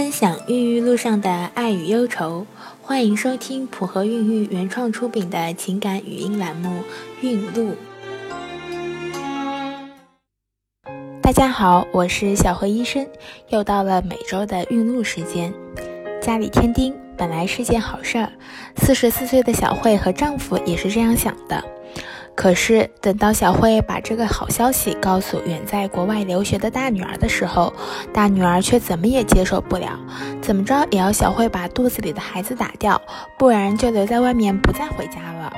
分享孕育路上的爱与忧愁，欢迎收听普和孕育原创出品的情感语音栏目《孕路》。大家好，我是小何医生，又到了每周的孕路时间。家里添丁本来是件好事儿，四十四岁的小慧和丈夫也是这样想的。可是，等到小慧把这个好消息告诉远在国外留学的大女儿的时候，大女儿却怎么也接受不了，怎么着也要小慧把肚子里的孩子打掉，不然就留在外面不再回家了。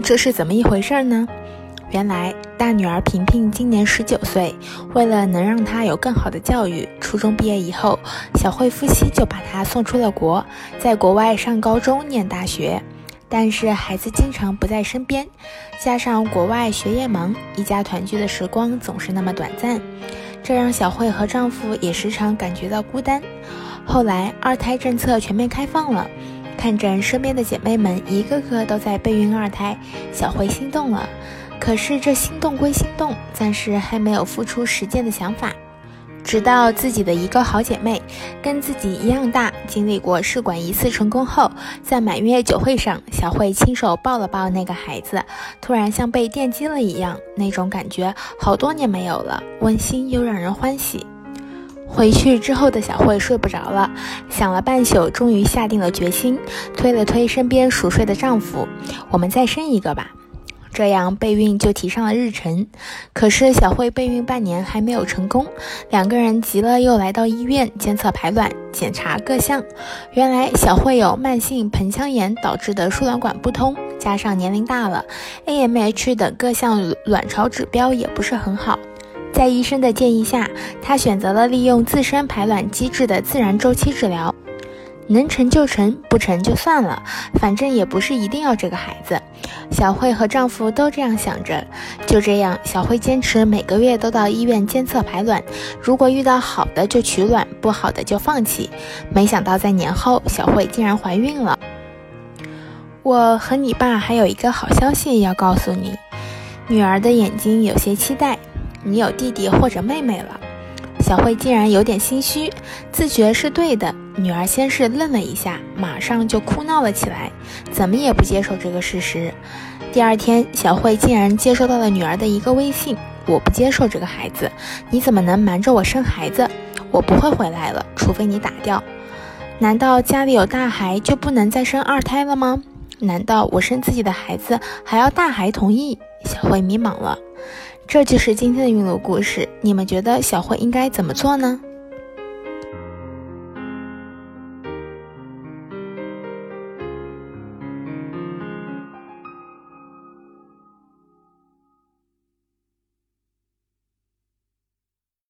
这是怎么一回事呢？原来，大女儿萍萍今年十九岁，为了能让她有更好的教育，初中毕业以后，小慧夫妻就把她送出了国，在国外上高中、念大学。但是孩子经常不在身边，加上国外学业忙，一家团聚的时光总是那么短暂，这让小慧和丈夫也时常感觉到孤单。后来二胎政策全面开放了，看着身边的姐妹们一个个都在备孕二胎，小慧心动了。可是这心动归心动，暂时还没有付出实践的想法。直到自己的一个好姐妹，跟自己一样大，经历过试管一次成功后，在满月酒会上，小慧亲手抱了抱那个孩子，突然像被电击了一样，那种感觉好多年没有了，温馨又让人欢喜。回去之后的小慧睡不着了，想了半宿，终于下定了决心，推了推身边熟睡的丈夫：“我们再生一个吧。”这样备孕就提上了日程，可是小慧备孕半年还没有成功，两个人急了又来到医院监测排卵，检查各项。原来小慧有慢性盆腔炎导致的输卵管不通，加上年龄大了，AMH 等各项卵巢指标也不是很好。在医生的建议下，她选择了利用自身排卵机制的自然周期治疗。能成就成，不成就算了，反正也不是一定要这个孩子。小慧和丈夫都这样想着。就这样，小慧坚持每个月都到医院监测排卵，如果遇到好的就取卵，不好的就放弃。没想到在年后，小慧竟然怀孕了。我和你爸还有一个好消息要告诉你，女儿的眼睛有些期待，你有弟弟或者妹妹了。小慧竟然有点心虚，自觉是对的。女儿先是愣了一下，马上就哭闹了起来，怎么也不接受这个事实。第二天，小慧竟然接收到了女儿的一个微信：“我不接受这个孩子，你怎么能瞒着我生孩子？我不会回来了，除非你打掉。难道家里有大孩就不能再生二胎了吗？难道我生自己的孩子还要大孩同意？”小慧迷茫了。这就是今天的运动故事，你们觉得小慧应该怎么做呢？